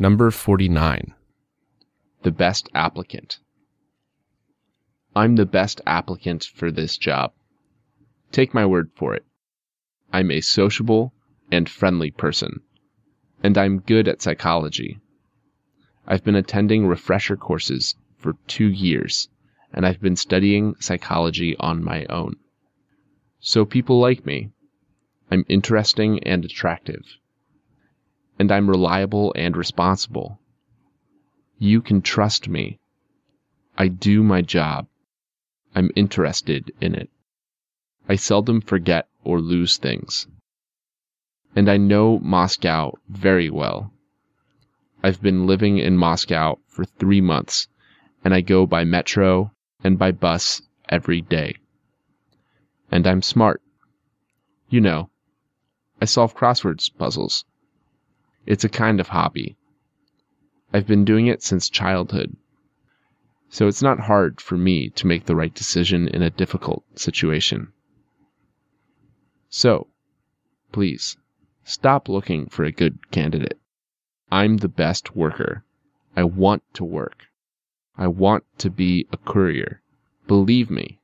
Number 49. The best applicant. I'm the best applicant for this job. Take my word for it. I'm a sociable and friendly person, and I'm good at psychology. I've been attending refresher courses for two years, and I've been studying psychology on my own. So people like me. I'm interesting and attractive. And I'm reliable and responsible. You can trust me. I do my job. I'm interested in it. I seldom forget or lose things. And I know Moscow very well. I've been living in Moscow for three months, and I go by metro and by bus every day. And I'm smart. You know, I solve crosswords puzzles. It's a kind of hobby. I've been doing it since childhood. So it's not hard for me to make the right decision in a difficult situation. So, please, stop looking for a good candidate. I'm the best worker. I want to work. I want to be a courier. Believe me,